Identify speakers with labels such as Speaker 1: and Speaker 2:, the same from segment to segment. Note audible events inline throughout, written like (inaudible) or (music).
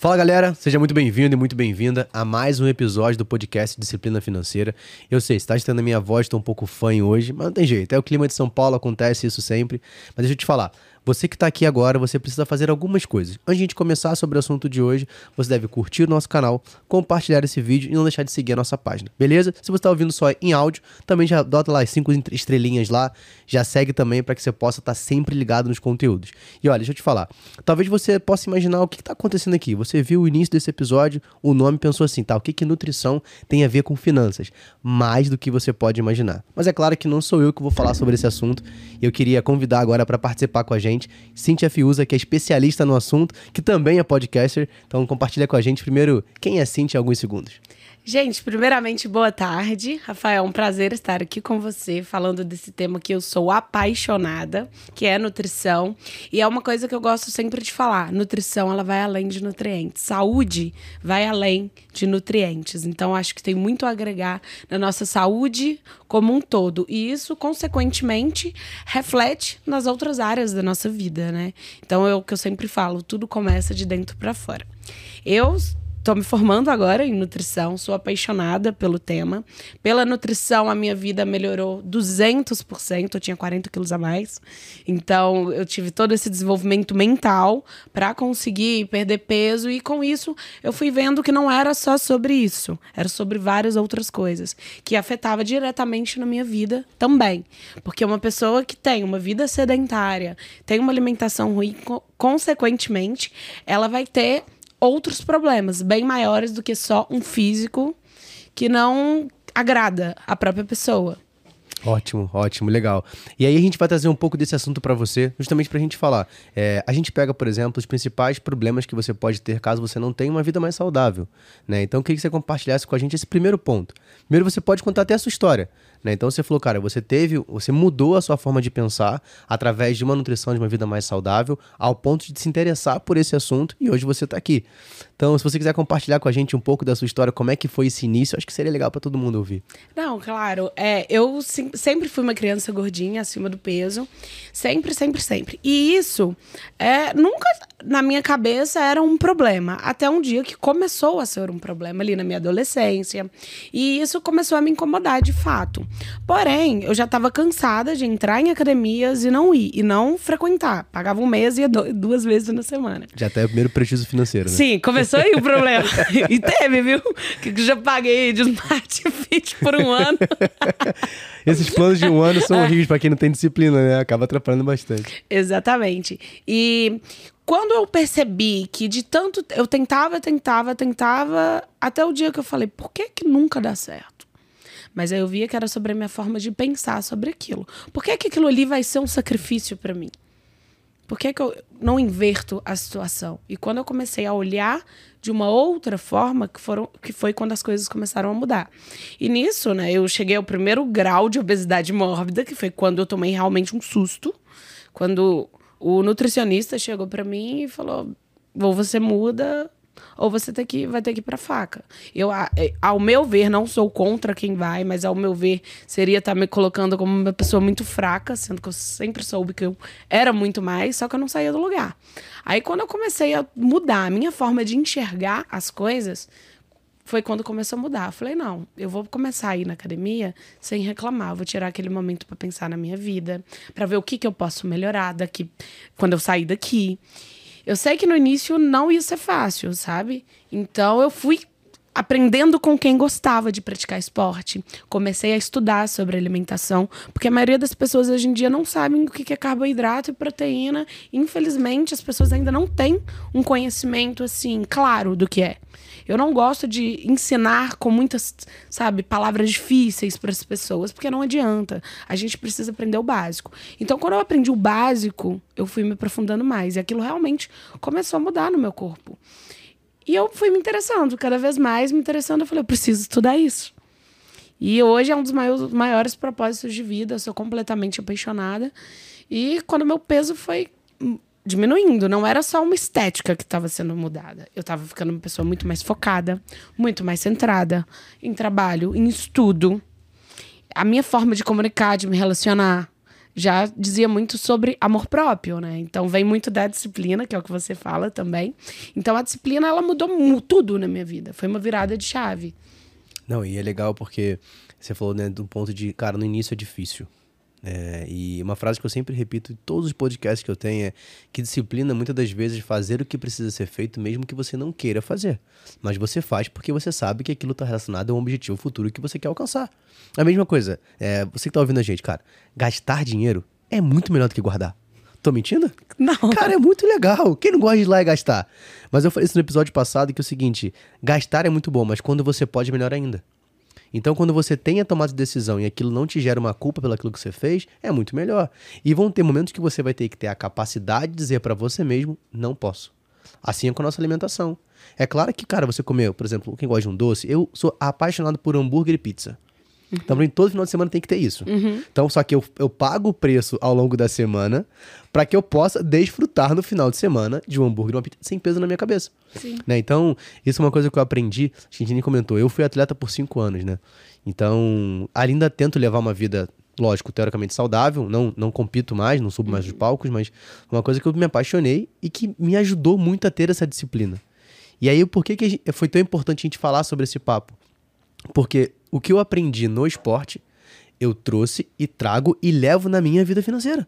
Speaker 1: Fala galera, seja muito bem-vindo e muito bem-vinda a mais um episódio do podcast Disciplina Financeira. Eu sei, está estando a minha voz, estou um pouco fã hoje, mas não tem jeito, é o clima de São Paulo, acontece isso sempre. Mas deixa eu te falar, você que está aqui agora, você precisa fazer algumas coisas. Antes de começar sobre o assunto de hoje, você deve curtir o nosso canal, compartilhar esse vídeo e não deixar de seguir a nossa página, beleza? Se você está ouvindo só em áudio, também já dota lá as cinco estrelinhas lá, já segue também para que você possa estar tá sempre ligado nos conteúdos. E olha, deixa eu te falar, talvez você possa imaginar o que está acontecendo aqui. Você viu o início desse episódio, o nome pensou assim, tá? O que, que nutrição tem a ver com finanças? Mais do que você pode imaginar. Mas é claro que não sou eu que vou falar sobre esse assunto. Eu queria convidar agora para participar com a gente gente, Cíntia Fiuza, que é especialista no assunto, que também é podcaster. Então compartilha com a gente primeiro quem é Cíntia em alguns segundos.
Speaker 2: Gente, primeiramente, boa tarde. Rafael, é um prazer estar aqui com você falando desse tema que eu sou apaixonada, que é nutrição. E é uma coisa que eu gosto sempre de falar: nutrição ela vai além de nutrientes. Saúde vai além de nutrientes. Então, acho que tem muito a agregar na nossa saúde como um todo. E isso, consequentemente, reflete nas outras áreas da nossa vida, né? Então, é o que eu sempre falo: tudo começa de dentro para fora. Eu Estou me formando agora em nutrição, sou apaixonada pelo tema. Pela nutrição, a minha vida melhorou 200%, eu tinha 40 quilos a mais. Então, eu tive todo esse desenvolvimento mental para conseguir perder peso, e com isso, eu fui vendo que não era só sobre isso, era sobre várias outras coisas, que afetava diretamente na minha vida também. Porque uma pessoa que tem uma vida sedentária, tem uma alimentação ruim, consequentemente, ela vai ter outros problemas bem maiores do que só um físico que não agrada a própria pessoa.
Speaker 1: Ótimo, ótimo, legal. E aí a gente vai trazer um pouco desse assunto para você, justamente para a gente falar. É, a gente pega, por exemplo, os principais problemas que você pode ter caso você não tenha uma vida mais saudável. Né? Então eu queria que você compartilhasse com a gente esse primeiro ponto. Primeiro você pode contar até a sua história. Né? Então você falou, cara, você teve, você mudou a sua forma de pensar através de uma nutrição de uma vida mais saudável, ao ponto de se interessar por esse assunto e hoje você está aqui. Então, se você quiser compartilhar com a gente um pouco da sua história, como é que foi esse início, acho que seria legal para todo mundo ouvir.
Speaker 2: Não, claro. É, eu sim, sempre fui uma criança gordinha, acima do peso. Sempre, sempre, sempre. E isso é, nunca na minha cabeça era um problema. Até um dia que começou a ser um problema ali na minha adolescência. E isso começou a me incomodar de fato. Porém, eu já estava cansada de entrar em academias e não ir, e não frequentar. Pagava um mês e ia duas vezes na semana.
Speaker 1: Já até o primeiro prejuízo financeiro, né?
Speaker 2: Sim, começou aí o problema. e teve, viu? Que já paguei de Smart Fit por um ano. (laughs)
Speaker 1: Esses planos de um ano são horríveis para quem não tem disciplina, né? Acaba atrapalhando bastante.
Speaker 2: Exatamente. E quando eu percebi que de tanto eu tentava, tentava, tentava, até o dia que eu falei, por que que nunca dá certo? Mas aí eu via que era sobre a minha forma de pensar sobre aquilo. Por que que aquilo ali vai ser um sacrifício para mim? Por que, que eu não inverto a situação? E quando eu comecei a olhar de uma outra forma, que, foram, que foi quando as coisas começaram a mudar. E nisso, né, eu cheguei ao primeiro grau de obesidade mórbida, que foi quando eu tomei realmente um susto. Quando o nutricionista chegou para mim e falou: ou você muda, ou você tem que, vai ter que ir pra faca. Eu, é, ao meu ver, não sou contra quem vai, mas ao meu ver, seria estar tá me colocando como uma pessoa muito fraca, sendo que eu sempre soube que eu era muito mais, só que eu não saía do lugar. Aí, quando eu comecei a mudar a minha forma de enxergar as coisas, foi quando começou a mudar. Eu falei, não, eu vou começar a ir na academia sem reclamar. vou tirar aquele momento para pensar na minha vida, para ver o que, que eu posso melhorar daqui quando eu sair daqui. Eu sei que no início não ia ser fácil, sabe? Então eu fui aprendendo com quem gostava de praticar esporte. Comecei a estudar sobre alimentação, porque a maioria das pessoas hoje em dia não sabem o que é carboidrato e proteína. Infelizmente, as pessoas ainda não têm um conhecimento assim claro do que é. Eu não gosto de ensinar com muitas, sabe, palavras difíceis para as pessoas, porque não adianta. A gente precisa aprender o básico. Então, quando eu aprendi o básico, eu fui me aprofundando mais. E aquilo realmente começou a mudar no meu corpo. E eu fui me interessando, cada vez mais me interessando. Eu falei, eu preciso estudar isso. E hoje é um dos maiores, propósitos de vida. Eu sou completamente apaixonada. E quando meu peso foi diminuindo. Não era só uma estética que estava sendo mudada. Eu estava ficando uma pessoa muito mais focada, muito mais centrada em trabalho, em estudo. A minha forma de comunicar, de me relacionar, já dizia muito sobre amor próprio, né? Então vem muito da disciplina, que é o que você fala também. Então a disciplina ela mudou tudo na minha vida. Foi uma virada de chave.
Speaker 1: Não, e é legal porque você falou, né, do ponto de, cara, no início é difícil. É, e uma frase que eu sempre repito em todos os podcasts que eu tenho é que disciplina muitas das vezes fazer o que precisa ser feito mesmo que você não queira fazer. Mas você faz porque você sabe que aquilo está relacionado a um objetivo futuro que você quer alcançar. A mesma coisa, é, você que está ouvindo a gente, cara, gastar dinheiro é muito melhor do que guardar. Tô mentindo?
Speaker 2: Não.
Speaker 1: Cara, é muito legal. Quem não gosta de ir lá e gastar? Mas eu falei isso no episódio passado que é o seguinte: gastar é muito bom, mas quando você pode, melhor ainda. Então, quando você tem a tomada de decisão e aquilo não te gera uma culpa pelo aquilo que você fez, é muito melhor. E vão ter momentos que você vai ter que ter a capacidade de dizer para você mesmo: não posso. Assim é com a nossa alimentação. É claro que, cara, você comeu, por exemplo, quem gosta de um doce, eu sou apaixonado por hambúrguer e pizza. Uhum. Então, mim, todo final de semana tem que ter isso.
Speaker 2: Uhum.
Speaker 1: Então, só que eu, eu pago o preço ao longo da semana para que eu possa desfrutar no final de semana de um hambúrguer e uma pizza sem peso na minha cabeça.
Speaker 2: Sim.
Speaker 1: Né? Então, isso é uma coisa que eu aprendi. A gente nem comentou. Eu fui atleta por cinco anos, né? Então, ainda tento levar uma vida, lógico, teoricamente saudável. Não, não compito mais, não subo mais os palcos, mas uma coisa que eu me apaixonei e que me ajudou muito a ter essa disciplina. E aí, por que, que foi tão importante a gente falar sobre esse papo? Porque o que eu aprendi no esporte, eu trouxe e trago e levo na minha vida financeira.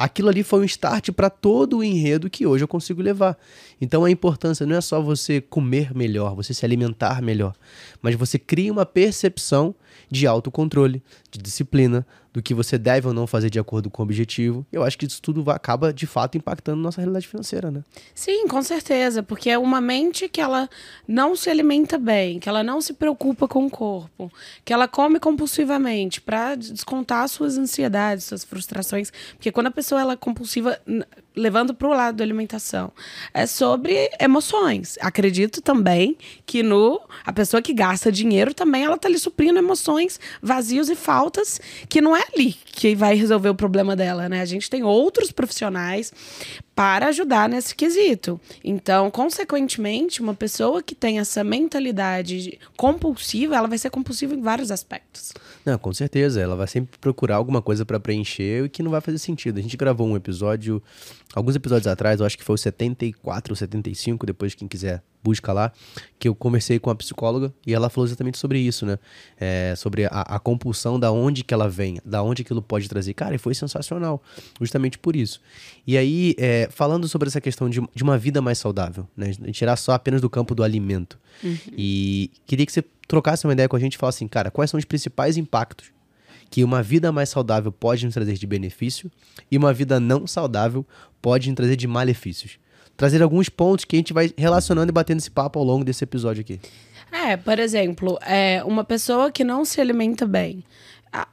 Speaker 1: Aquilo ali foi um start para todo o enredo que hoje eu consigo levar. Então a importância não é só você comer melhor, você se alimentar melhor, mas você cria uma percepção de autocontrole, de disciplina, do que você deve ou não fazer de acordo com o objetivo. Eu acho que isso tudo acaba de fato impactando nossa realidade financeira, né?
Speaker 2: Sim, com certeza, porque é uma mente que ela não se alimenta bem, que ela não se preocupa com o corpo, que ela come compulsivamente para descontar suas ansiedades, suas frustrações, porque quando a pessoa ela é compulsiva levando para o lado da alimentação, é sobre emoções. Acredito também que no a pessoa que gasta dinheiro também ela tá lhe suprindo emoções, vazios e faltas que não é ali que vai resolver o problema dela, né? A gente tem outros profissionais para ajudar nesse quesito. Então, consequentemente, uma pessoa que tem essa mentalidade compulsiva, ela vai ser compulsiva em vários aspectos.
Speaker 1: Não, com certeza. Ela vai sempre procurar alguma coisa para preencher e que não vai fazer sentido. A gente gravou um episódio, alguns episódios atrás, eu acho que foi o 74 ou 75, depois quem quiser busca lá, que eu conversei com a psicóloga e ela falou exatamente sobre isso, né? É, sobre a, a, compulsão, da onde que ela vem, da onde aquilo pode trazer. Cara, e foi sensacional, justamente por isso. E aí, é, falando sobre essa questão de, de uma vida mais saudável, né? Tirar só apenas do campo do alimento.
Speaker 2: Uhum.
Speaker 1: E queria que você trocasse uma ideia com a gente e falasse assim, cara, quais são os principais impactos que uma vida mais saudável pode nos trazer de benefício e uma vida não saudável pode nos trazer de malefícios trazer alguns pontos que a gente vai relacionando e batendo esse papo ao longo desse episódio aqui.
Speaker 2: É, por exemplo, é uma pessoa que não se alimenta bem.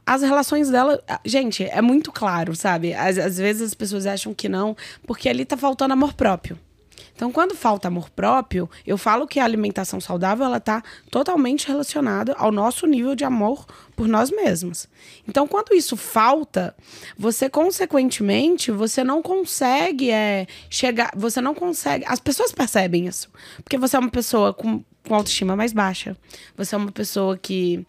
Speaker 2: As relações dela. Gente, é muito claro, sabe? Às, às vezes as pessoas acham que não, porque ali tá faltando amor próprio. Então, quando falta amor próprio, eu falo que a alimentação saudável ela está totalmente relacionada ao nosso nível de amor por nós mesmos. Então, quando isso falta, você consequentemente você não consegue é, chegar, você não consegue. As pessoas percebem isso, porque você é uma pessoa com, com autoestima mais baixa, você é uma pessoa que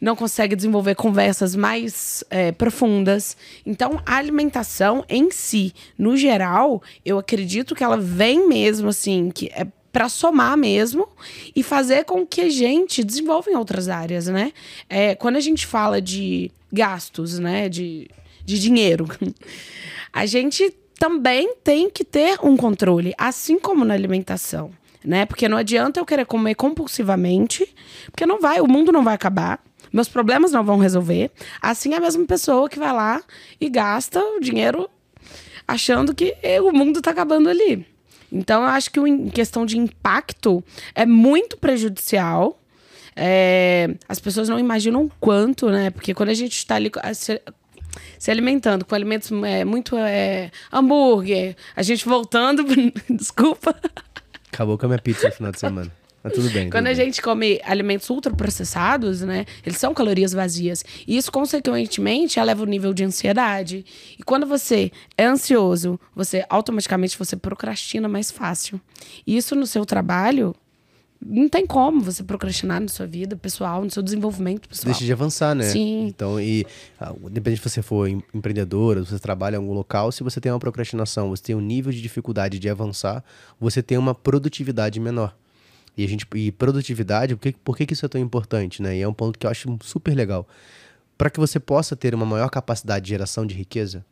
Speaker 2: não consegue desenvolver conversas mais é, profundas. Então, a alimentação em si, no geral, eu acredito que ela vem mesmo assim, que é para somar mesmo e fazer com que a gente desenvolva em outras áreas, né? É, quando a gente fala de gastos, né, de, de dinheiro, (laughs) a gente também tem que ter um controle, assim como na alimentação, né? Porque não adianta eu querer comer compulsivamente, porque não vai, o mundo não vai acabar. Meus problemas não vão resolver. Assim é a mesma pessoa que vai lá e gasta o dinheiro achando que o mundo está acabando ali. Então, eu acho que em questão de impacto é muito prejudicial. É, as pessoas não imaginam quanto, né? Porque quando a gente está ali se, se, alimentando com alimentos é, muito é, hambúrguer, a gente voltando. (laughs) desculpa.
Speaker 1: Acabou com a minha pizza no final de semana. Mas tudo bem.
Speaker 2: Quando
Speaker 1: tudo
Speaker 2: a
Speaker 1: bem.
Speaker 2: gente come alimentos ultraprocessados, né? Eles são calorias vazias. E isso, consequentemente, eleva o nível de ansiedade. E quando você é ansioso, você automaticamente você procrastina mais fácil. E isso no seu trabalho não tem como você procrastinar na sua vida pessoal, no seu desenvolvimento pessoal.
Speaker 1: Deixa de avançar, né?
Speaker 2: Sim.
Speaker 1: Então, e ah, independente se você for em- empreendedora, se você trabalha em algum local, se você tem uma procrastinação, você tem um nível de dificuldade de avançar, você tem uma produtividade menor. E a gente e produtividade, por que, por que, que isso é tão importante, né? E é um ponto que eu acho super legal. Para que você possa ter uma maior capacidade de geração de riqueza,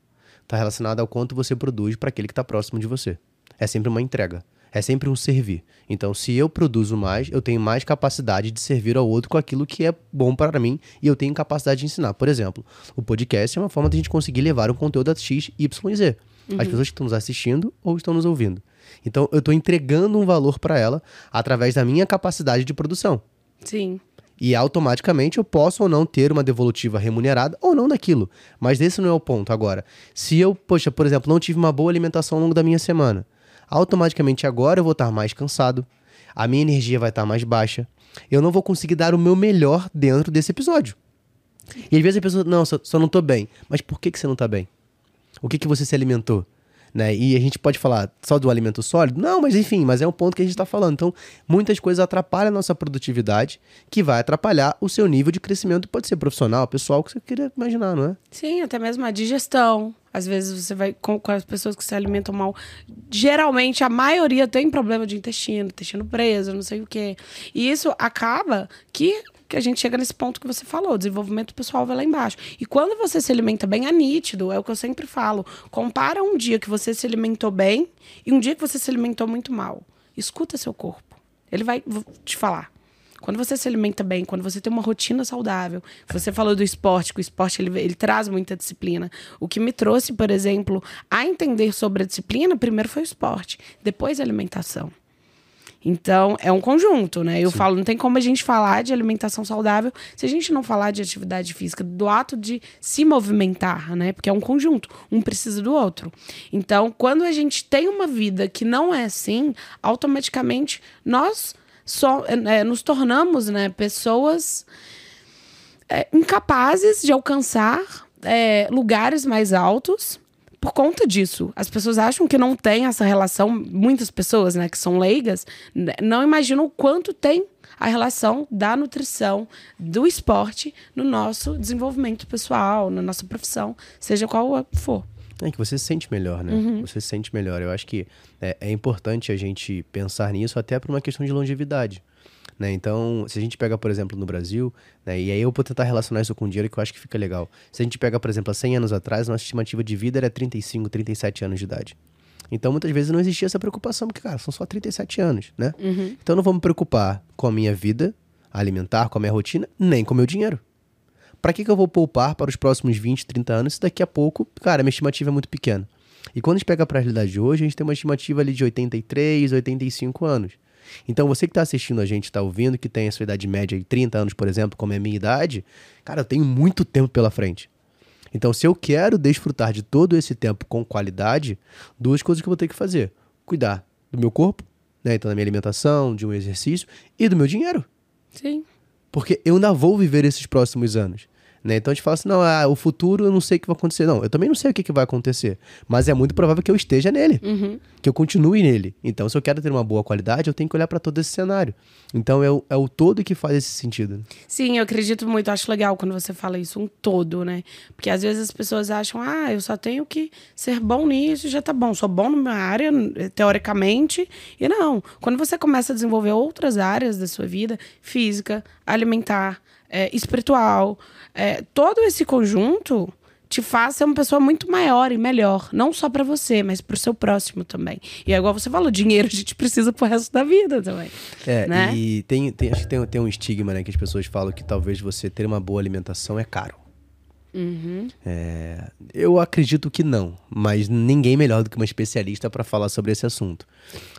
Speaker 1: está relacionado ao quanto você produz para aquele que está próximo de você. É sempre uma entrega. É sempre um servir. Então, se eu produzo mais, eu tenho mais capacidade de servir ao outro com aquilo que é bom para mim e eu tenho capacidade de ensinar. Por exemplo, o podcast é uma forma de a gente conseguir levar um conteúdo a X, Y e Z. As pessoas que estão nos assistindo ou estão nos ouvindo. Então, eu estou entregando um valor para ela através da minha capacidade de produção.
Speaker 2: Sim.
Speaker 1: E automaticamente eu posso ou não ter uma devolutiva remunerada ou não daquilo. Mas esse não é o ponto. Agora, se eu, poxa, por exemplo, não tive uma boa alimentação ao longo da minha semana, automaticamente agora eu vou estar mais cansado, a minha energia vai estar mais baixa, eu não vou conseguir dar o meu melhor dentro desse episódio. E às vezes a pessoa, não, só, só não tô bem. Mas por que, que você não tá bem? O que, que você se alimentou? Né? E a gente pode falar só do alimento sólido? Não, mas enfim, mas é um ponto que a gente está falando. Então, muitas coisas atrapalham a nossa produtividade, que vai atrapalhar o seu nível de crescimento. Pode ser profissional, pessoal, que você queria imaginar, não é?
Speaker 2: Sim, até mesmo a digestão. Às vezes você vai com, com as pessoas que se alimentam mal. Geralmente, a maioria tem problema de intestino, intestino preso, não sei o quê. E isso acaba que, que a gente chega nesse ponto que você falou, o desenvolvimento pessoal vai lá embaixo. E quando você se alimenta bem, é nítido, é o que eu sempre falo. Compara um dia que você se alimentou bem e um dia que você se alimentou muito mal. Escuta seu corpo. Ele vai te falar. Quando você se alimenta bem, quando você tem uma rotina saudável, você falou do esporte, que o esporte ele, ele traz muita disciplina. O que me trouxe, por exemplo, a entender sobre a disciplina, primeiro foi o esporte, depois a alimentação. Então, é um conjunto, né? Eu falo, não tem como a gente falar de alimentação saudável se a gente não falar de atividade física, do ato de se movimentar, né? Porque é um conjunto, um precisa do outro. Então, quando a gente tem uma vida que não é assim, automaticamente nós só, é, nos tornamos, né, pessoas é, incapazes de alcançar é, lugares mais altos por conta disso. As pessoas acham que não tem essa relação, muitas pessoas, né, que são leigas, né, não imaginam o quanto tem a relação da nutrição, do esporte no nosso desenvolvimento pessoal, na nossa profissão, seja qual for.
Speaker 1: É que você se sente melhor, né? Você se sente melhor. Eu acho que é, é importante a gente pensar nisso até por uma questão de longevidade. Né? Então, se a gente pega, por exemplo, no Brasil, né? e aí eu vou tentar relacionar isso com dinheiro que eu acho que fica legal. Se a gente pega, por exemplo, há 100 anos atrás, nossa estimativa de vida era 35, 37 anos de idade. Então, muitas vezes não existia essa preocupação, porque, cara, são só 37 anos, né? Então, eu não vou me preocupar com a minha vida alimentar, com a minha rotina, nem com o meu dinheiro. Para que, que eu vou poupar para os próximos 20, 30 anos se daqui a pouco, cara, minha estimativa é muito pequena? E quando a gente pega para a realidade de hoje, a gente tem uma estimativa ali de 83, 85 anos. Então, você que está assistindo a gente, está ouvindo, que tem a sua idade média de 30 anos, por exemplo, como é a minha idade, cara, eu tenho muito tempo pela frente. Então, se eu quero desfrutar de todo esse tempo com qualidade, duas coisas que eu vou ter que fazer: cuidar do meu corpo, né? Então, da minha alimentação, de um exercício e do meu dinheiro.
Speaker 2: Sim.
Speaker 1: Porque eu ainda vou viver esses próximos anos. Né? Então a gente fala assim: não, ah, o futuro eu não sei o que vai acontecer. Não, eu também não sei o que, que vai acontecer. Mas é muito provável que eu esteja nele, que eu continue nele. Então, se eu quero ter uma boa qualidade, eu tenho que olhar para todo esse cenário. Então é o, é o todo que faz esse sentido.
Speaker 2: Sim, eu acredito muito, acho legal quando você fala isso, um todo, né? Porque às vezes as pessoas acham, ah, eu só tenho que ser bom nisso e já tá bom. Sou bom na minha área, teoricamente. E não. Quando você começa a desenvolver outras áreas da sua vida, física, alimentar, é, espiritual, é, todo esse conjunto te faz ser uma pessoa muito maior e melhor. Não só para você, mas pro seu próximo também. E é igual você falou, dinheiro a gente precisa pro resto da vida também.
Speaker 1: É,
Speaker 2: né?
Speaker 1: e tem, tem, acho que tem, tem um estigma, né, que as pessoas falam que talvez você ter uma boa alimentação é caro.
Speaker 2: Uhum.
Speaker 1: É, eu acredito que não, mas ninguém melhor do que uma especialista para falar sobre esse assunto.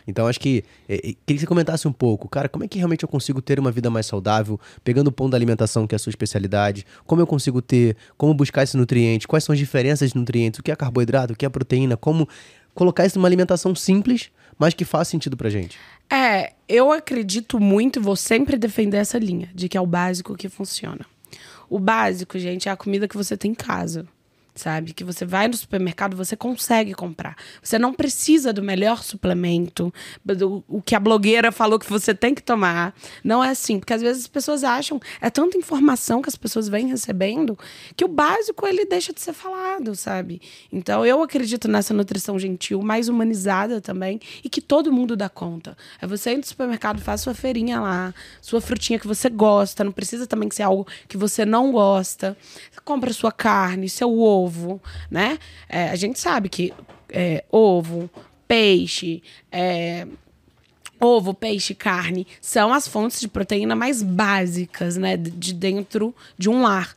Speaker 1: Então acho que é, é, queria que você comentasse um pouco, cara, como é que realmente eu consigo ter uma vida mais saudável, pegando o ponto da alimentação que é a sua especialidade, como eu consigo ter, como buscar esse nutriente, quais são as diferenças de nutrientes, o que é carboidrato, o que é proteína, como colocar isso numa alimentação simples, mas que faz sentido pra gente.
Speaker 2: É, eu acredito muito e vou sempre defender essa linha de que é o básico que funciona. O básico, gente, é a comida que você tem em casa. Sabe? Que você vai no supermercado, você consegue comprar. Você não precisa do melhor suplemento, do, o que a blogueira falou que você tem que tomar. Não é assim, porque às vezes as pessoas acham, é tanta informação que as pessoas vêm recebendo, que o básico ele deixa de ser falado, sabe? Então eu acredito nessa nutrição gentil, mais humanizada também, e que todo mundo dá conta. É você ir no supermercado, faz sua feirinha lá, sua frutinha que você gosta, não precisa também ser algo que você não gosta. Compra sua carne, seu ovo, né? É, a gente sabe que é, ovo, peixe, é, ovo, peixe, carne são as fontes de proteína mais básicas, né, de dentro de um lar.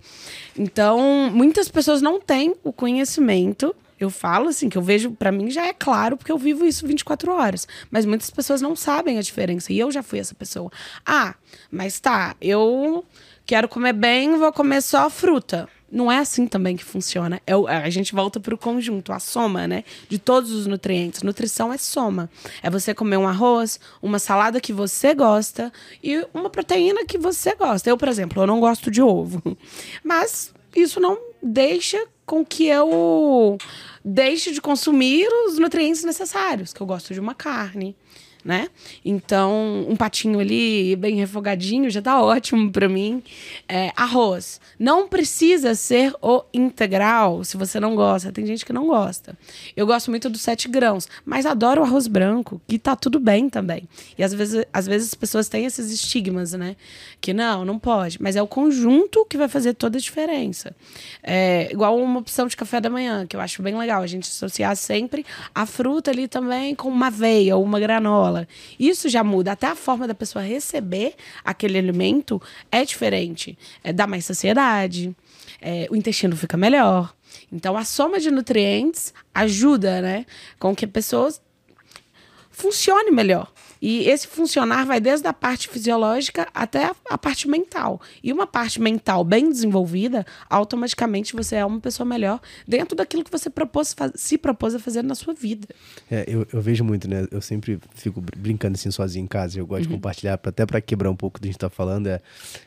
Speaker 2: Então, muitas pessoas não têm o conhecimento. Eu falo assim, que eu vejo, para mim já é claro, porque eu vivo isso 24 horas. Mas muitas pessoas não sabem a diferença. E eu já fui essa pessoa. Ah, mas tá, eu quero comer bem, vou comer só fruta não é assim também que funciona. É, a gente volta para o conjunto, a soma, né? De todos os nutrientes. Nutrição é soma. É você comer um arroz, uma salada que você gosta e uma proteína que você gosta. Eu, por exemplo, eu não gosto de ovo. (laughs) Mas isso não deixa com que eu deixe de consumir os nutrientes necessários, que eu gosto de uma carne né? Então, um patinho ali, bem refogadinho, já tá ótimo para mim. É, arroz. Não precisa ser o integral, se você não gosta. Tem gente que não gosta. Eu gosto muito dos sete grãos, mas adoro o arroz branco, que tá tudo bem também. E às vezes, às vezes as pessoas têm esses estigmas, né? Que não, não pode. Mas é o conjunto que vai fazer toda a diferença. É, igual uma opção de café da manhã, que eu acho bem legal. A gente associar sempre a fruta ali também com uma aveia ou uma granola Isso já muda. Até a forma da pessoa receber aquele alimento é diferente. É, dá mais saciedade, é, o intestino fica melhor. Então, a soma de nutrientes ajuda, né, com que a pessoa funcione melhor. E esse funcionar vai desde a parte fisiológica até a, parte mental. E uma parte mental bem desenvolvida, automaticamente você é uma pessoa melhor dentro daquilo que você propôs, se propôs a fazer na sua vida.
Speaker 1: É, eu, eu, vejo muito, né? Eu sempre fico brincando assim sozinho em casa. Eu gosto uhum. de compartilhar, até para quebrar um pouco do que a gente tá falando. É,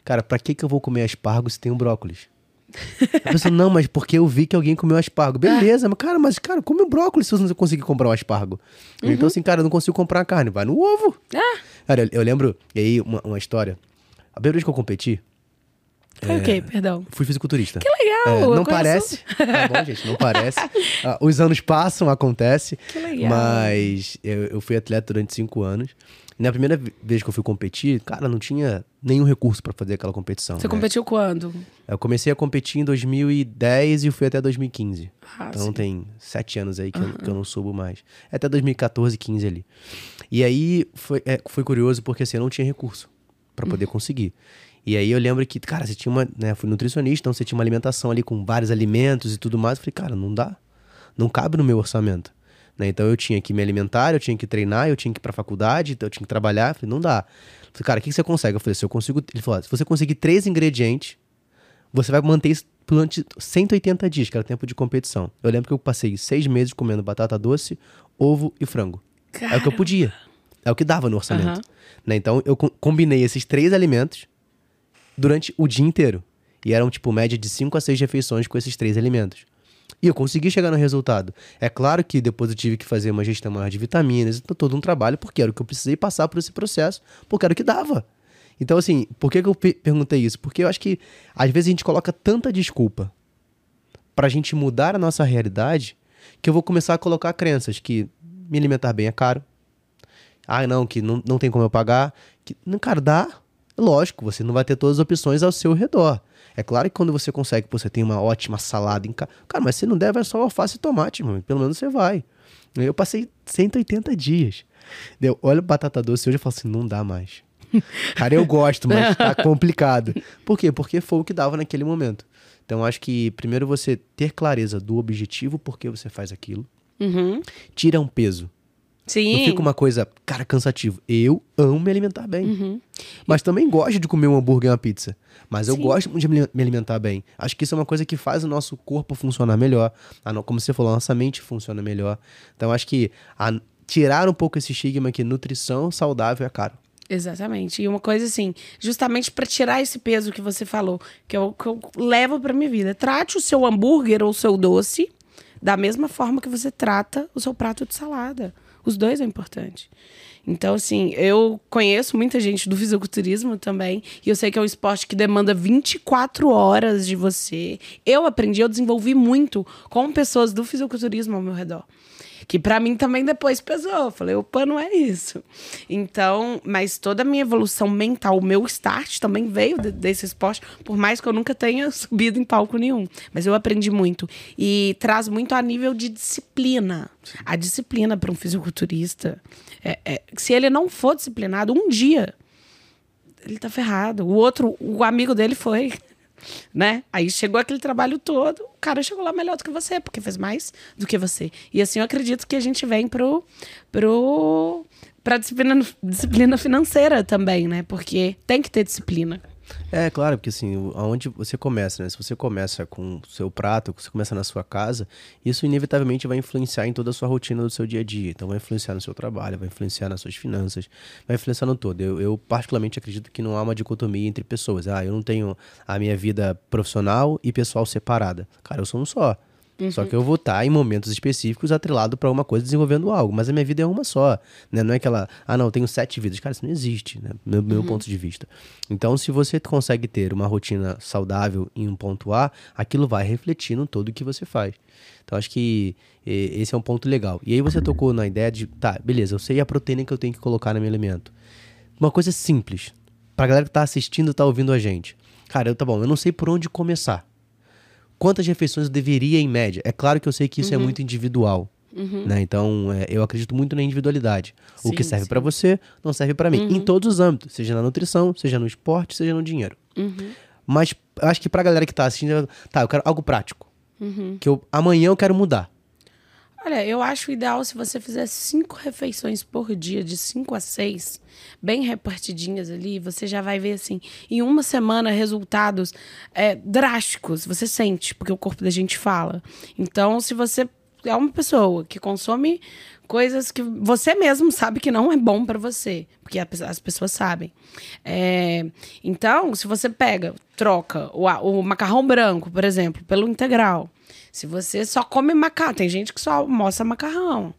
Speaker 1: cara, para que, que eu vou comer aspargos se tem um brócolis? A pessoa, não, mas porque eu vi que alguém comeu aspargo. Beleza, mas cara, mas cara, come o brócolis se você não conseguir comprar um aspargo. Uhum. Então, assim, cara, eu não consigo comprar a carne, vai no ovo. Ah. Cara, eu, eu, lembro, e aí, uma, uma história. A primeira vez que eu competi.
Speaker 2: É, o quê? Perdão.
Speaker 1: Fui fisiculturista.
Speaker 2: Que legal!
Speaker 1: É, não parece. (laughs) Tá bom, gente, não parece. Ah, os anos passam, acontece.
Speaker 2: Que legal.
Speaker 1: Mas eu, eu fui atleta durante cinco anos. Na primeira vez que eu fui competir, cara, não tinha nenhum recurso para fazer aquela competição.
Speaker 2: Você
Speaker 1: né?
Speaker 2: competiu quando?
Speaker 1: Eu comecei a competir em 2010 e fui até 2015. Ah, então sim. tem sete anos aí que, uhum. eu, que, eu, não subo mais. É até 2014, 15 ali. E aí foi, é, foi curioso porque assim, eu não tinha recurso para poder uhum. conseguir. E aí eu lembro que, cara, você tinha uma. Né, fui nutricionista, então você tinha uma alimentação ali com vários alimentos e tudo mais. Eu falei, cara, não dá. Não cabe no meu orçamento. Né? Então eu tinha que me alimentar, eu tinha que treinar, eu tinha que ir pra faculdade, então eu tinha que trabalhar. Eu falei, não dá. Eu falei, cara, o que, você consegue? Eu falei, se eu consigo. Ele falou, se você conseguir três ingredientes, você vai manter isso durante 180 dias, que era tempo de competição. Eu lembro que eu passei seis meses comendo batata doce, ovo e frango. Cara. É o que eu podia. É o que dava no orçamento. Uhum. Né? Então eu combinei esses três alimentos durante o dia inteiro. E eram, tipo, média de 5 a 6 refeições com esses três alimentos. E eu consegui chegar no resultado. É claro que depois eu tive que fazer uma gestão maior de vitaminas, então todo um trabalho, porque era o que eu precisei passar por esse processo, porque era o que dava. Então, assim, por que, que eu perguntei isso? Porque eu acho que às vezes a gente coloca tanta desculpa pra gente mudar a nossa realidade que eu vou começar a colocar crenças que me alimentar bem é caro. Ah, não, que não, não tem como eu pagar. Que, cara, dá. Lógico, você não vai ter todas as opções ao seu redor. É claro que quando você consegue, você tem uma ótima salada em casa. Cara, mas você não deve é só alface e tomate, mano. Pelo menos você vai. Eu passei 180 dias. Deu, olha batata doce hoje eu falo assim, não dá mais. (laughs) Cara, eu gosto, mas tá (laughs) complicado. Por quê? Porque foi o que dava naquele momento. Então, acho que primeiro você ter clareza do objetivo, por que você faz aquilo.
Speaker 2: Uhum.
Speaker 1: Tira um peso.
Speaker 2: Sim.
Speaker 1: Não fica uma coisa, cara, cansativo. Eu amo me alimentar bem. Uhum. Mas também gosto de comer um hambúrguer e uma pizza. Mas eu Sim. gosto de me alimentar bem. Acho que isso é uma coisa que faz o nosso corpo funcionar melhor. como você falou, a nossa mente funciona melhor. Então acho que a, tirar um pouco esse estigma que nutrição saudável é caro.
Speaker 2: Exatamente. E uma coisa assim, justamente para tirar esse peso que você falou, que eu, que eu levo para minha vida. Trate o seu hambúrguer ou o seu doce da mesma forma que você trata o seu prato de salada. Os dois é importante. Então, assim, eu conheço muita gente do fisiculturismo também, e eu sei que é um esporte que demanda 24 horas de você. Eu aprendi, eu desenvolvi muito com pessoas do fisiculturismo ao meu redor. Que para mim também depois pesou. Falei, opa, não é isso. Então, mas toda a minha evolução mental, o meu start também veio de, desse esporte, por mais que eu nunca tenha (laughs) subido em palco nenhum. Mas eu aprendi muito. E traz muito a nível de disciplina. A disciplina para um fisiculturista. É, é, se ele não for disciplinado, um dia ele tá ferrado. O outro, o amigo dele foi né? Aí chegou aquele trabalho todo, o cara chegou lá melhor do que você, porque fez mais do que você. E assim eu acredito que a gente vem pro, pro, pra disciplina, disciplina financeira também, né? Porque tem que ter disciplina.
Speaker 1: É, claro, porque assim, aonde você começa, né? Se você começa com o seu prato, você começa na sua casa, isso inevitavelmente vai influenciar em toda a sua rotina do seu dia a dia. Então vai influenciar no seu trabalho, vai influenciar nas suas finanças, vai influenciar no todo. Eu, eu particularmente acredito que não há uma dicotomia entre pessoas. Ah, eu não tenho a minha vida profissional e pessoal separada. Cara, eu sou um só. Uhum. Só que eu vou estar em momentos específicos atrelado para uma coisa desenvolvendo algo. Mas a minha vida é uma só. Né? Não é aquela, ah, não, eu tenho sete vidas. Cara, isso não existe, né? Meu, meu uhum. ponto de vista. Então, se você consegue ter uma rotina saudável em um ponto A, aquilo vai refletir no todo o que você faz. Então, acho que esse é um ponto legal. E aí você tocou na ideia de, tá, beleza, eu sei a proteína que eu tenho que colocar no meu alimento. Uma coisa simples. Pra galera que tá assistindo, tá ouvindo a gente. Cara, eu, tá bom, eu não sei por onde começar quantas refeições eu deveria em média? É claro que eu sei que isso é uhum. é muito individual. Uhum. Né? Então, é, eu acredito muito na individualidade. Sim, o que serve para você não serve para mim. Uhum. Em todos os âmbitos, seja na nutrição, seja no esporte, seja no dinheiro.
Speaker 2: Uhum.
Speaker 1: Mas acho que pra galera que tá assistindo, tá, eu quero algo prático.
Speaker 2: Uhum.
Speaker 1: Que eu, amanhã eu quero mudar.
Speaker 2: Olha, eu acho ideal se você fizer cinco refeições por dia, de cinco a seis, bem repartidinhas ali, você já vai ver, assim, em uma semana resultados é, drásticos. Você sente, porque o corpo da gente fala. Então, se você é uma pessoa que consome coisas que você mesmo sabe que não é bom para você, porque as pessoas sabem. É, então, se você pega, troca o, o macarrão branco, por exemplo, pelo integral se você só come macarrão, tem gente que só almoça macarrão.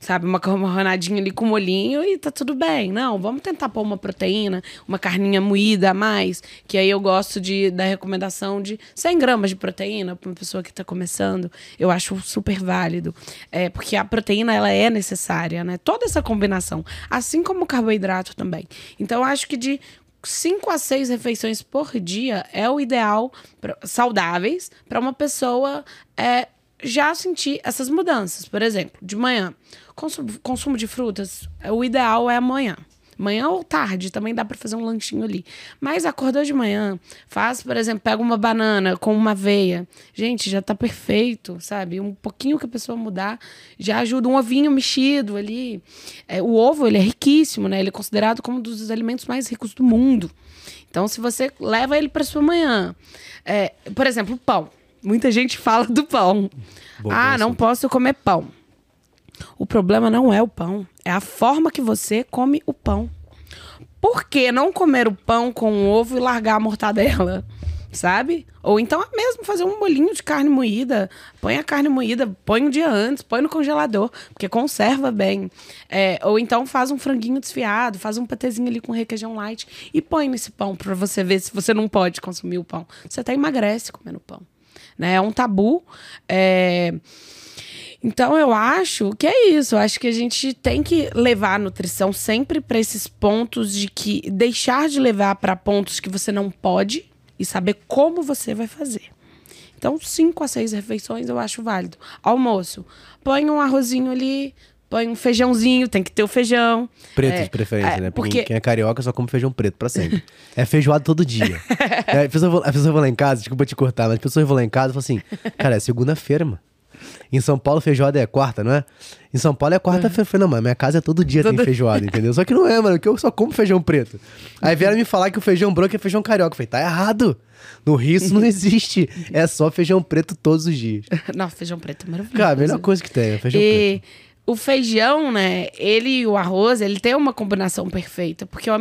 Speaker 2: Sabe, uma macarronadinha ali com molhinho e tá tudo bem. Não, vamos tentar pôr uma proteína, uma carninha moída a mais, que aí eu gosto de da recomendação de 100 gramas de proteína para uma pessoa que está começando. Eu acho super válido, é, porque a proteína ela é necessária, né? Toda essa combinação, assim como o carboidrato também. Então eu acho que de 5 a 6 refeições por dia é o ideal pra, saudáveis para uma pessoa é, já sentir essas mudanças. Por exemplo, de manhã, consumo, consumo de frutas, o ideal é amanhã. Manhã ou tarde também dá para fazer um lanchinho ali. Mas acordou de manhã, faz, por exemplo, pega uma banana com uma aveia. Gente, já tá perfeito, sabe? Um pouquinho que a pessoa mudar já ajuda. Um ovinho mexido ali. É, o ovo, ele é riquíssimo, né? Ele é considerado como um dos alimentos mais ricos do mundo. Então, se você leva ele para sua manhã, é, por exemplo, pão. Muita gente fala do pão. Ah, não posso comer pão. O problema não é o pão, é a forma que você come o pão. Por que não comer o pão com ovo e largar a mortadela? (laughs) Sabe? Ou então mesmo fazer um bolinho de carne moída. Põe a carne moída, põe um dia antes, põe no congelador, porque conserva bem. É, ou então faz um franguinho desfiado, faz um patezinho ali com requeijão light e põe nesse pão para você ver se você não pode consumir o pão. Você até emagrece comendo pão. Né? É um tabu. É... Então eu acho que é isso. Eu acho que a gente tem que levar a nutrição sempre para esses pontos de que deixar de levar para pontos que você não pode e saber como você vai fazer. Então, cinco a seis refeições eu acho válido. Almoço, põe um arrozinho ali, põe um feijãozinho, tem que ter o feijão.
Speaker 1: Preto é, de preferência, é, né? Porque quem é carioca só come feijão preto pra sempre. é feijoado todo dia. (laughs) é, a, pessoa, a pessoa vai lá em casa, desculpa te cortar, mas a pessoa vai lá em casa e fala assim: cara, é segunda-feira, mano. Em São Paulo, feijoada é quarta, não é? Em São Paulo é quarta-feira. Uhum. Não, mas minha casa é todo dia todo... tem feijoada, entendeu? Só que não é, mano, porque eu só como feijão preto. Aí vieram me falar que o feijão branco é feijão carioca. Eu falei, tá errado. No Rio isso não (laughs) existe. É só feijão preto todos os dias.
Speaker 2: Não, feijão preto é maravilhoso.
Speaker 1: Cara, a melhor coisa que tem é feijão e... preto
Speaker 2: o feijão, né? Ele e o arroz, ele tem uma combinação perfeita. Porque o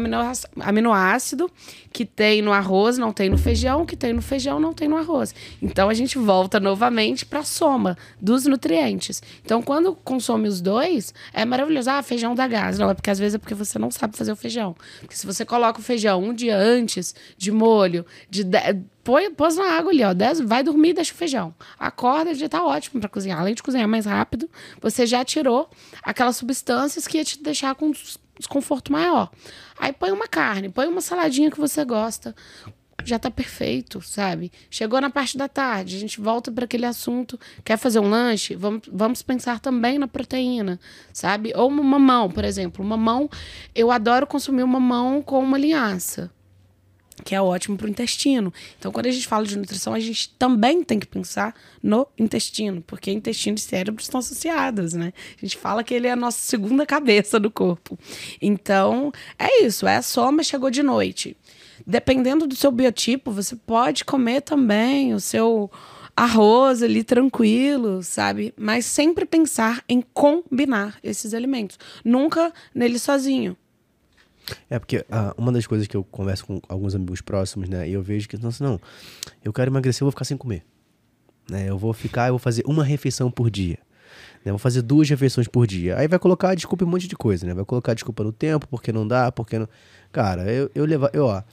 Speaker 2: aminoácido que tem no arroz não tem no feijão, que tem no feijão não tem no arroz. Então a gente volta novamente para a soma dos nutrientes. Então quando consome os dois, é maravilhoso. Ah, feijão dá gás. Não, é porque às vezes é porque você não sabe fazer o feijão. Porque se você coloca o feijão um dia antes de molho, de põe, pôs na água ali, ó. vai dormir e deixa o feijão. Acorda, já tá ótimo para cozinhar. Além de cozinhar mais rápido, você já tirou aquelas substâncias que ia te deixar com desconforto maior. Aí põe uma carne, põe uma saladinha que você gosta. Já tá perfeito, sabe? Chegou na parte da tarde, a gente volta para aquele assunto. Quer fazer um lanche? Vamos, vamos pensar também na proteína, sabe? Ou uma mamão, por exemplo. Mamão, eu adoro consumir mamão com uma linhaça que é ótimo para o intestino. Então, quando a gente fala de nutrição, a gente também tem que pensar no intestino, porque intestino e cérebro estão associados, né? A gente fala que ele é a nossa segunda cabeça do corpo. Então, é isso, é a soma, chegou de noite. Dependendo do seu biotipo, você pode comer também o seu arroz ali tranquilo, sabe? Mas sempre pensar em combinar esses alimentos, nunca nele sozinho.
Speaker 1: É, porque uh, uma das coisas que eu converso com alguns amigos próximos, né? E eu vejo que, nossa, não, eu quero emagrecer, eu vou ficar sem comer. Né? Eu vou ficar, eu vou fazer uma refeição por dia. Né? Vou fazer duas refeições por dia. Aí vai colocar desculpa em um monte de coisa, né? Vai colocar desculpa no tempo, porque não dá, porque não. Cara, eu, eu levar. Eu,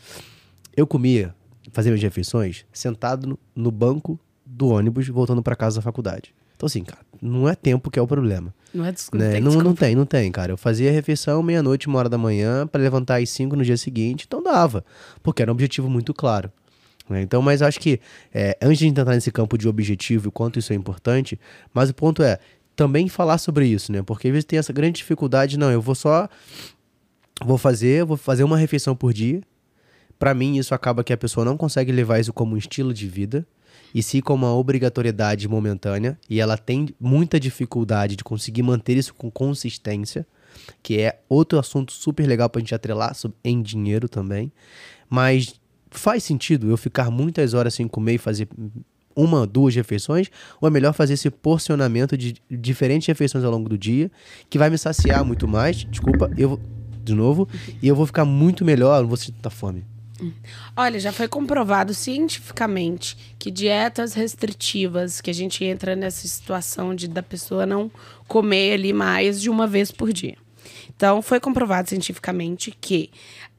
Speaker 1: eu comia, fazia minhas refeições, sentado no, no banco do ônibus, voltando para casa da faculdade. Então, assim, cara, não é tempo que é o problema.
Speaker 2: Não é desculpa.
Speaker 1: Né?
Speaker 2: Tem não, desculpa.
Speaker 1: não tem, não tem, cara. Eu fazia refeição meia-noite, uma hora da manhã, para levantar às cinco no dia seguinte, então dava. Porque era um objetivo muito claro. Né? Então, mas acho que é, antes de entrar nesse campo de objetivo e quanto isso é importante, mas o ponto é também falar sobre isso, né? Porque às vezes tem essa grande dificuldade, não, eu vou só vou fazer, vou fazer uma refeição por dia. Para mim, isso acaba que a pessoa não consegue levar isso como um estilo de vida e sim como uma obrigatoriedade momentânea, e ela tem muita dificuldade de conseguir manter isso com consistência, que é outro assunto super legal para a gente atrelar em dinheiro também. Mas faz sentido eu ficar muitas horas sem comer e fazer uma, duas refeições, ou é melhor fazer esse porcionamento de diferentes refeições ao longo do dia, que vai me saciar muito mais, desculpa, eu de novo, e eu vou ficar muito melhor, não vou sentir tanta fome.
Speaker 2: Olha, já foi comprovado cientificamente que dietas restritivas, que a gente entra nessa situação de da pessoa não comer ali mais de uma vez por dia. Então, foi comprovado cientificamente que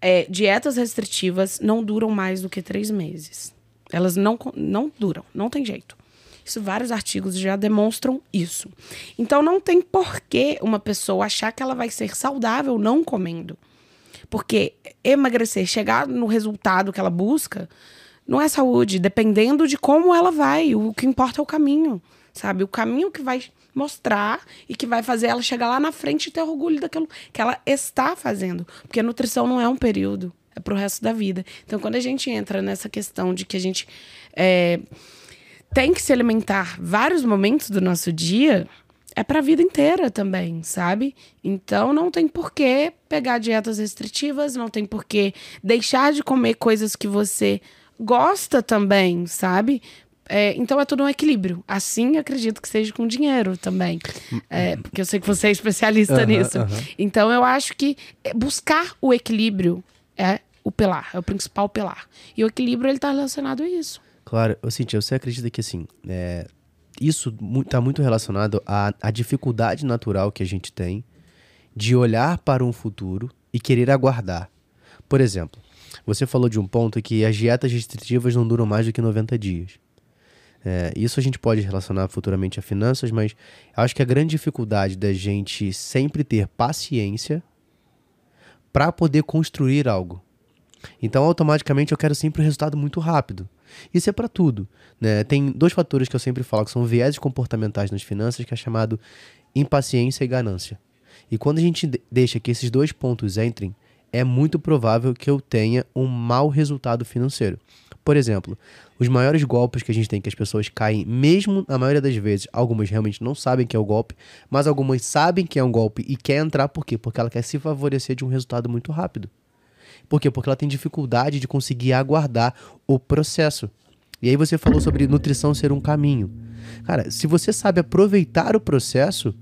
Speaker 2: é, dietas restritivas não duram mais do que três meses. Elas não, não duram, não tem jeito. Isso, vários artigos já demonstram isso. Então, não tem porquê uma pessoa achar que ela vai ser saudável não comendo. Porque emagrecer, chegar no resultado que ela busca, não é saúde, dependendo de como ela vai. O que importa é o caminho, sabe? O caminho que vai mostrar e que vai fazer ela chegar lá na frente e ter orgulho daquilo que ela está fazendo. Porque a nutrição não é um período, é pro resto da vida. Então, quando a gente entra nessa questão de que a gente é, tem que se alimentar vários momentos do nosso dia, é para a vida inteira também, sabe? Então não tem por que pegar dietas restritivas, não tem por que deixar de comer coisas que você gosta também, sabe? É, então é tudo um equilíbrio. Assim acredito que seja com dinheiro também. É, porque eu sei que você é especialista uhum, nisso. Uhum. Então eu acho que buscar o equilíbrio é o pilar, é o principal pilar. E o equilíbrio ele está relacionado a isso.
Speaker 1: Claro, eu senti, você acredita que assim, é, isso está muito relacionado à, à dificuldade natural que a gente tem de olhar para um futuro e querer aguardar. Por exemplo, você falou de um ponto que as dietas restritivas não duram mais do que 90 dias. É, isso a gente pode relacionar futuramente a finanças, mas acho que a grande dificuldade da gente sempre ter paciência para poder construir algo. Então, automaticamente, eu quero sempre um resultado muito rápido. Isso é para tudo. Né? Tem dois fatores que eu sempre falo que são viéses comportamentais nas finanças, que é chamado impaciência e ganância. E quando a gente deixa que esses dois pontos entrem, é muito provável que eu tenha um mau resultado financeiro. Por exemplo, os maiores golpes que a gente tem que as pessoas caem, mesmo na maioria das vezes, algumas realmente não sabem que é o golpe, mas algumas sabem que é um golpe e quer entrar por quê? Porque ela quer se favorecer de um resultado muito rápido. Por quê? Porque ela tem dificuldade de conseguir aguardar o processo. E aí você falou sobre nutrição ser um caminho. Cara, se você sabe aproveitar o processo,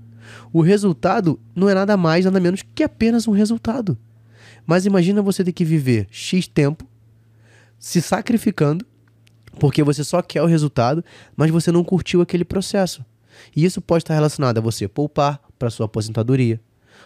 Speaker 1: O resultado não é nada mais, nada menos que apenas um resultado. Mas imagina você ter que viver X tempo se sacrificando porque você só quer o resultado, mas você não curtiu aquele processo. E isso pode estar relacionado a você poupar para sua aposentadoria,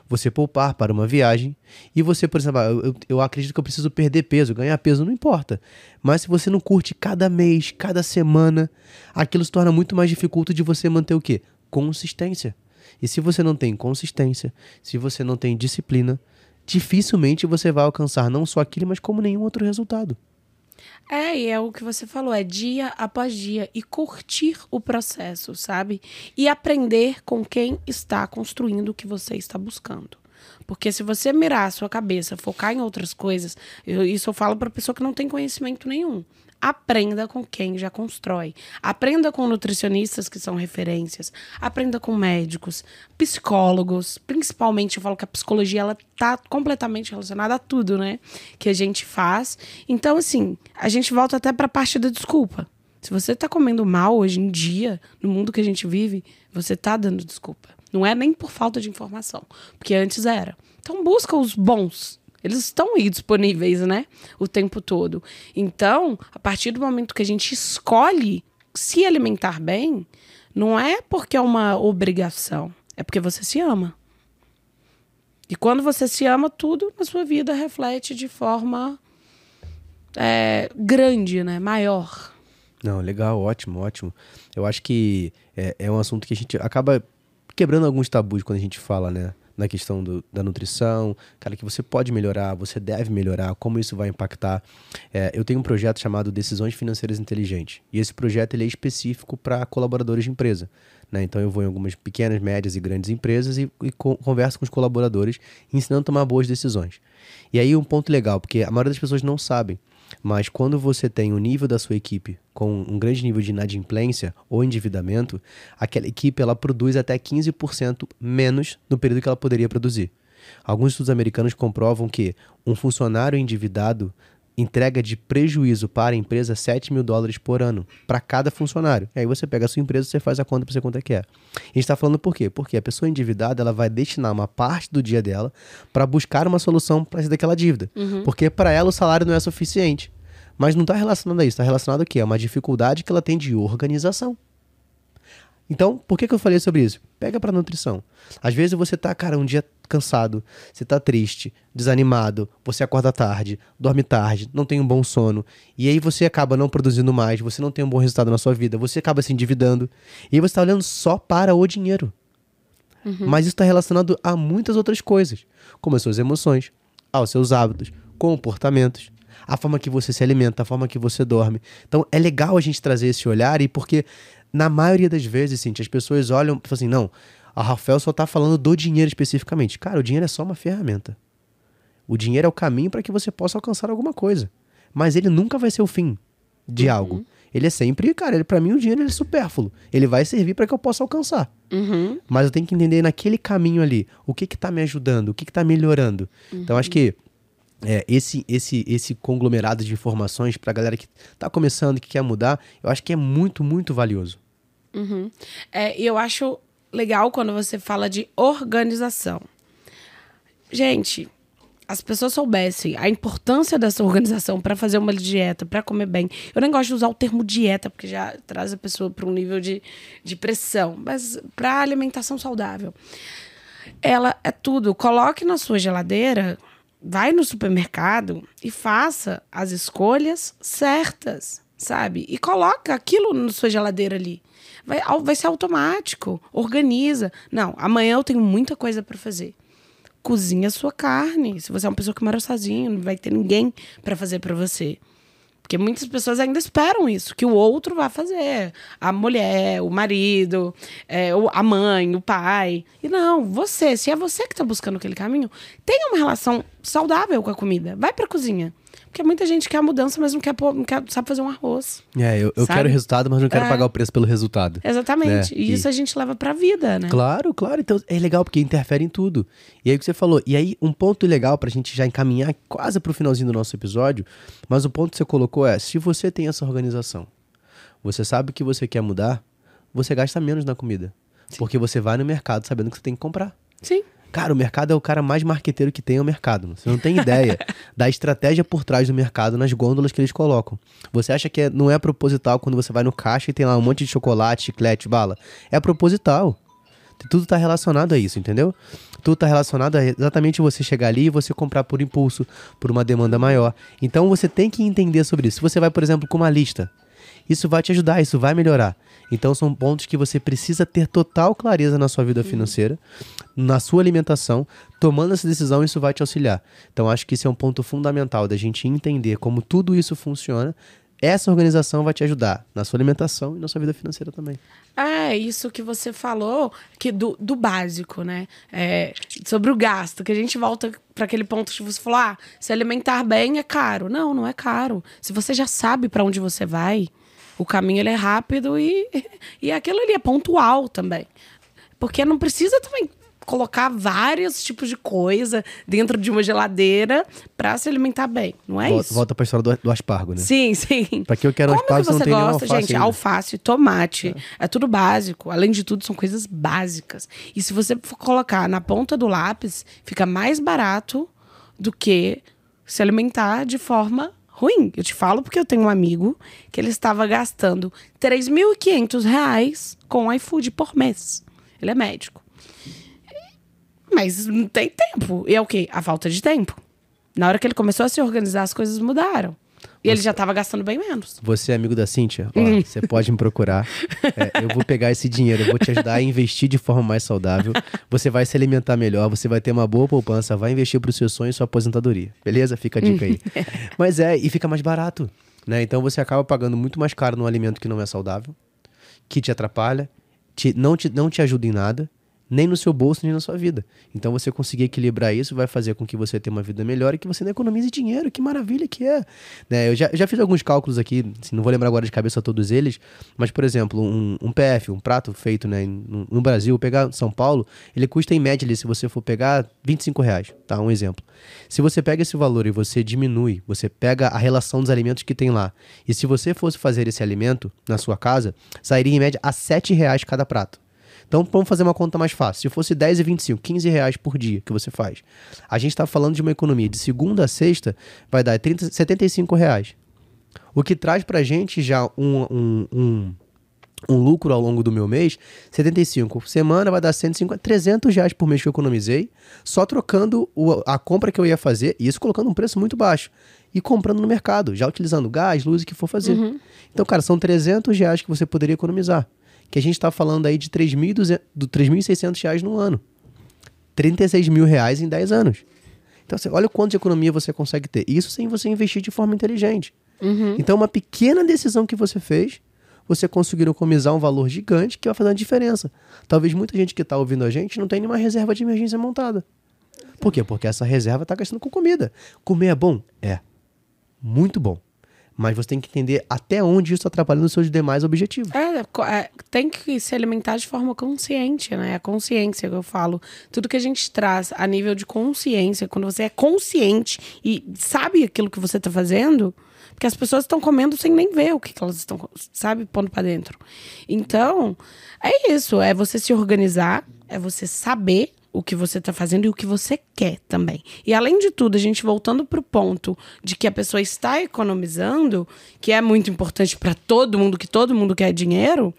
Speaker 1: você poupar para uma viagem, e você, por exemplo, eu, eu acredito que eu preciso perder peso, ganhar peso, não importa. Mas se você não curte cada mês, cada semana, aquilo se torna muito mais dificulto de você manter o quê? Consistência. E se você não tem consistência, se você não tem disciplina, dificilmente você vai alcançar não só aquilo, mas como nenhum outro resultado.
Speaker 2: É, e é o que você falou, é dia após dia e curtir o processo, sabe? E aprender com quem está construindo o que você está buscando. Porque se você mirar a sua cabeça, focar em outras coisas, eu, isso eu falo para pessoa que não tem conhecimento nenhum. Aprenda com quem já constrói. Aprenda com nutricionistas que são referências. Aprenda com médicos, psicólogos. Principalmente, eu falo que a psicologia ela tá completamente relacionada a tudo, né? Que a gente faz. Então, assim, a gente volta até para a parte da desculpa. Se você tá comendo mal hoje em dia, no mundo que a gente vive, você tá dando desculpa. Não é nem por falta de informação, porque antes era. Então busca os bons, eles estão aí disponíveis, né? O tempo todo. Então, a partir do momento que a gente escolhe se alimentar bem, não é porque é uma obrigação, é porque você se ama. E quando você se ama, tudo na sua vida reflete de forma é, grande, né? Maior.
Speaker 1: Não, legal, ótimo, ótimo. Eu acho que é, é um assunto que a gente acaba quebrando alguns tabus quando a gente fala, né? Na questão do, da nutrição, cara, que você pode melhorar, você deve melhorar, como isso vai impactar. É, eu tenho um projeto chamado Decisões Financeiras Inteligentes, e esse projeto ele é específico para colaboradores de empresa. Né? Então eu vou em algumas pequenas, médias e grandes empresas e, e converso com os colaboradores, ensinando a tomar boas decisões. E aí um ponto legal, porque a maioria das pessoas não sabem, mas quando você tem o nível da sua equipe com um grande nível de inadimplência ou endividamento, aquela equipe ela produz até 15% menos no período que ela poderia produzir. Alguns estudos americanos comprovam que um funcionário endividado entrega de prejuízo para a empresa 7 mil dólares por ano para cada funcionário. E aí você pega a sua empresa, você faz a conta para você quanto é que é. A gente está falando por quê? Porque a pessoa endividada ela vai destinar uma parte do dia dela para buscar uma solução para sair daquela dívida. Uhum. Porque para ela o salário não é suficiente. Mas não está relacionado a isso, está relacionado a quê? A uma dificuldade que ela tem de organização. Então, por que, que eu falei sobre isso? Pega para nutrição. Às vezes você tá, cara, um dia cansado, você tá triste, desanimado, você acorda tarde, dorme tarde, não tem um bom sono, e aí você acaba não produzindo mais, você não tem um bom resultado na sua vida, você acaba se endividando, e aí você está olhando só para o dinheiro. Uhum. Mas isso está relacionado a muitas outras coisas, como as suas emoções, aos seus hábitos, comportamentos, a forma que você se alimenta, a forma que você dorme. Então é legal a gente trazer esse olhar, e porque na maioria das vezes, Cintia, as pessoas olham e falam assim, não, a Rafael só está falando do dinheiro especificamente. Cara, o dinheiro é só uma ferramenta. O dinheiro é o caminho para que você possa alcançar alguma coisa. Mas ele nunca vai ser o fim de uhum. algo. Ele é sempre, cara, ele, para mim o dinheiro é supérfluo. Ele vai servir para que eu possa alcançar. Uhum. Mas eu tenho que entender naquele caminho ali o que que tá me ajudando, o que que tá melhorando. Uhum. Então acho que é, esse, esse, esse conglomerado de informações para a galera que está começando, que quer mudar, eu acho que é muito, muito valioso.
Speaker 2: Uhum. É, eu acho legal quando você fala de organização. Gente, as pessoas soubessem a importância dessa organização para fazer uma dieta, para comer bem. Eu nem gosto de usar o termo dieta, porque já traz a pessoa para um nível de, de pressão, mas para alimentação saudável. Ela é tudo. Coloque na sua geladeira vai no supermercado e faça as escolhas certas, sabe? E coloca aquilo na sua geladeira ali. Vai, vai ser automático. Organiza. Não, amanhã eu tenho muita coisa para fazer. Cozinha a sua carne. Se você é uma pessoa que mora sozinho, não vai ter ninguém para fazer para você. Porque muitas pessoas ainda esperam isso, que o outro vá fazer. A mulher, o marido, é, a mãe, o pai. E não, você, se é você que está buscando aquele caminho, tenha uma relação saudável com a comida. Vai para a cozinha. Porque muita gente quer a mudança, mas não quer, não quer sabe fazer um arroz.
Speaker 1: É, eu, eu quero resultado, mas não quero é. pagar o preço pelo resultado.
Speaker 2: Exatamente. Né? E isso e... a gente leva pra vida, né?
Speaker 1: Claro, claro. Então é legal porque interfere em tudo. E aí o que você falou. E aí, um ponto legal pra gente já encaminhar quase pro finalzinho do nosso episódio, mas o ponto que você colocou é: se você tem essa organização, você sabe que você quer mudar, você gasta menos na comida. Porque você vai no mercado sabendo que você tem que comprar.
Speaker 2: Sim.
Speaker 1: Cara, o mercado é o cara mais marqueteiro que tem é o mercado. Você não tem ideia da estratégia por trás do mercado nas gôndolas que eles colocam. Você acha que é- não é proposital quando você vai no caixa e tem lá um monte de chocolate, chiclete, bala? É proposital. Tudo tá relacionado a isso, entendeu? Tudo tá relacionado a exatamente você chegar ali e você comprar por impulso, por uma demanda maior. Então você tem que entender sobre isso. Se você vai, por exemplo, com uma lista, isso vai te ajudar, isso vai melhorar. Então são pontos que você precisa ter total clareza na sua vida financeira, na sua alimentação, tomando essa decisão, isso vai te auxiliar. Então acho que isso é um ponto fundamental da gente entender como tudo isso funciona. Essa organização vai te ajudar na sua alimentação e na sua vida financeira também.
Speaker 2: É, isso que você falou, que do, do básico, né? É, sobre o gasto, que a gente volta para aquele ponto que você falou: ah, se alimentar bem é caro. Não, não é caro. Se você já sabe para onde você vai, o caminho ele é rápido e, (laughs) e aquilo ali é pontual também. Porque não precisa também colocar vários tipos de coisa dentro de uma geladeira para se alimentar bem. Não é
Speaker 1: volta,
Speaker 2: isso?
Speaker 1: volta pra história do, do aspargo, né?
Speaker 2: Sim, sim.
Speaker 1: Pra que eu quero
Speaker 2: Como
Speaker 1: aspargo,
Speaker 2: que
Speaker 1: você não tem
Speaker 2: gosta,
Speaker 1: alface
Speaker 2: gente?
Speaker 1: ainda.
Speaker 2: Alface, tomate, é. tudo básico. Além de tudo, são coisas básicas. E se você for colocar na ponta do lápis, fica mais barato do que se alimentar de forma ruim. Eu te falo porque eu tenho um amigo que ele estava gastando 3.500 reais com iFood por mês. Ele é médico. Mas não tem tempo. E é o quê? A falta de tempo. Na hora que ele começou a se organizar, as coisas mudaram. E ele já estava gastando bem menos.
Speaker 1: Você é amigo da Cíntia? Ó,
Speaker 2: Hum.
Speaker 1: você pode me procurar. É, eu vou pegar esse dinheiro, eu vou te ajudar a investir de forma mais saudável. Você vai se alimentar melhor, você vai ter uma boa poupança, vai investir pro seu sonho e sua aposentadoria. Beleza? Fica a dica aí. (laughs) Mas é, e fica mais barato. Né? Então você acaba pagando muito mais caro num alimento que não é saudável, que te atrapalha, te- não, te, não te ajuda em nada, nem no seu bolso, nem na sua vida. Então você conseguir equilibrar isso vai fazer com que você tenha uma vida melhor e que você não economize dinheiro. Que maravilha que é. Né? Eu, já, eu já fiz alguns cálculos aqui, assim, não vou lembrar agora de cabeça todos eles, mas, por exemplo, um, um PF, um prato feito né, no, no Brasil, pegar São Paulo, ele custa em média, ali, se você for pegar, 25 reais, tá? Um exemplo. Se você pega esse valor e você diminui, você pega a relação dos alimentos que tem lá, e se você fosse fazer esse alimento na sua casa, sairia em média a 7 reais cada prato. Então vamos fazer uma conta mais fácil. Se fosse 10 e 25, 15 reais por dia que você faz. A gente está falando de uma economia de segunda a sexta, vai dar 30, 75 reais. O que traz pra gente já um, um, um, um lucro ao longo do meu mês, 75 por semana vai dar 150, 300 reais por mês que eu economizei, só trocando o- a compra que eu ia fazer, e isso colocando um preço muito baixo, e comprando no mercado, já utilizando gás, luz, o que for fazer. Então, cara, são 300 reais que você poderia economizar, que a gente está falando aí de 3.200 do 3.600 reais no ano. 36 mil reais em 10 anos. Então, assim, olha o quanto de economia você consegue ter. Isso sem você investir de forma inteligente. Então, uma pequena decisão que você fez, você conseguiu economizar um valor gigante que vai fazer uma diferença. Talvez muita gente que está ouvindo a gente não tenha nenhuma reserva de emergência montada. Por quê? Porque essa reserva está gastando com comida. Comer é bom? É. Muito bom. Mas você tem que entender até onde isso está atrapalhando os seus demais objetivos.
Speaker 2: É, é, tem que se alimentar de forma consciente, né? A consciência que eu falo. Tudo que a gente traz a nível de consciência, quando você é consciente e sabe aquilo que você tá fazendo, porque as pessoas estão comendo sem nem ver o que, que elas estão, sabe, pondo pra dentro. Então, é isso. É você se organizar, é você saber o que você tá fazendo e o que você quer também. E além de tudo, a gente voltando pro ponto de que a pessoa está economizando, que é muito importante para todo mundo, que todo mundo quer dinheiro,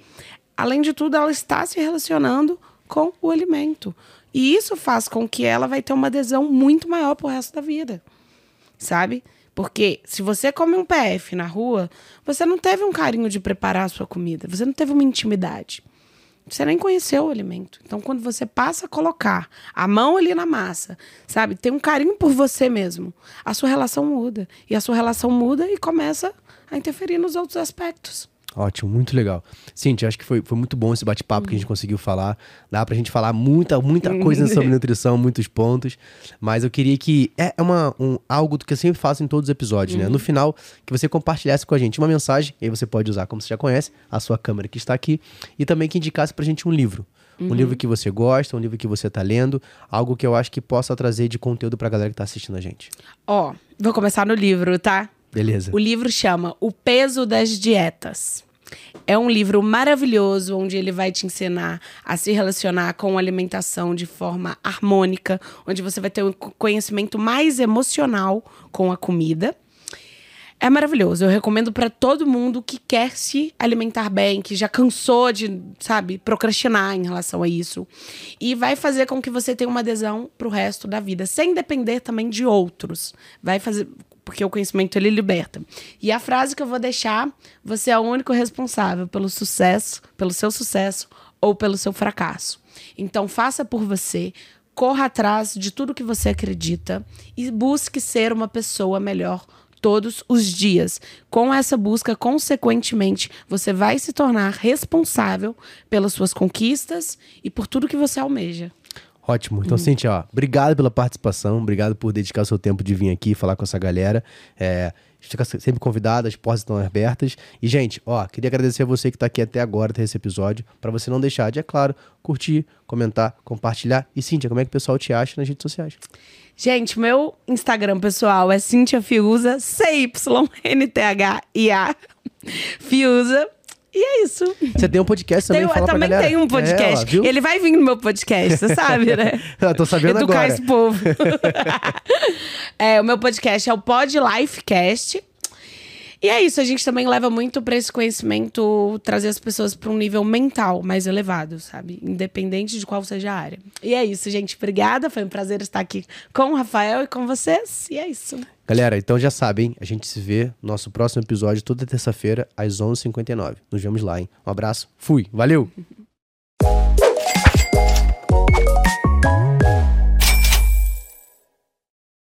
Speaker 2: além de tudo, ela está se relacionando com o alimento. E isso faz com que ela vai ter uma adesão muito maior pro resto da vida. Sabe? Porque se você come um PF na rua, você não teve um carinho de preparar a sua comida, você não teve uma intimidade. Você nem conheceu o alimento. Então, quando você passa a colocar a mão ali na massa, sabe? Tem um carinho por você mesmo. A sua relação muda. E a sua relação muda e começa a interferir nos outros aspectos.
Speaker 1: Ótimo, muito legal. Cintia, acho que foi, foi muito bom esse bate-papo que a gente conseguiu falar. Dá pra gente falar muita, muita coisa (laughs) sobre nutrição, muitos pontos. Mas eu queria que. É é uma, um, algo que eu sempre faço em todos os episódios, né? No final, que você compartilhasse com a gente uma mensagem, e aí você pode usar, como você já conhece, a sua câmera que está aqui, e também que indicasse pra gente um livro. Um livro que você gosta, um livro que você tá lendo, algo que eu acho que possa trazer de conteúdo pra galera que tá assistindo a gente.
Speaker 2: Ó, vou começar no livro, tá?
Speaker 1: Beleza?
Speaker 2: O livro chama O Peso das Dietas. É um livro maravilhoso onde ele vai te ensinar a se relacionar com a alimentação de forma harmônica, onde você vai ter um conhecimento mais emocional com a comida. É maravilhoso. Eu recomendo para todo mundo que quer se alimentar bem, que já cansou de, sabe, procrastinar em relação a isso. E vai fazer com que você tenha uma adesão pro resto da vida, sem depender também de outros. Vai fazer porque o conhecimento ele liberta. E a frase que eu vou deixar, você é o único responsável pelo sucesso, pelo seu sucesso ou pelo seu fracasso. Então faça por você, corra atrás de tudo que você acredita e busque ser uma pessoa melhor todos os dias. Com essa busca, consequentemente, você vai se tornar responsável pelas suas conquistas e por tudo que você almeja.
Speaker 1: Ótimo. Então, hum. Cintia, ó, obrigado pela participação, obrigado por dedicar o seu tempo de vir aqui falar com essa galera. É, fica sempre convidado, as portas estão abertas. E, gente, ó, queria agradecer a você que está aqui até agora, até esse episódio, para você não deixar de, é claro, curtir, comentar, compartilhar. E, Cintia, como é que o pessoal te acha nas redes sociais?
Speaker 2: Gente, meu Instagram pessoal é Cintia Fiuza, C-Y-N-T-H-I-A. Fiuza. E é isso.
Speaker 1: Você tem um podcast também,
Speaker 2: tem,
Speaker 1: fala
Speaker 2: Eu também tenho um podcast. É, ó, Ele vai vir no meu podcast, você sabe, né? (laughs)
Speaker 1: eu tô sabendo
Speaker 2: Educar
Speaker 1: agora.
Speaker 2: esse povo. (laughs) é, o meu podcast é o Pod Lifecast. E é isso, a gente também leva muito para esse conhecimento trazer as pessoas para um nível mental mais elevado, sabe? Independente de qual seja a área. E é isso, gente. Obrigada, foi um prazer estar aqui com o Rafael e com vocês. E é isso.
Speaker 1: Galera, então já sabem, a gente se vê no nosso próximo episódio toda terça-feira às 11h59. Nos vemos lá, hein? Um abraço, fui, valeu! (laughs)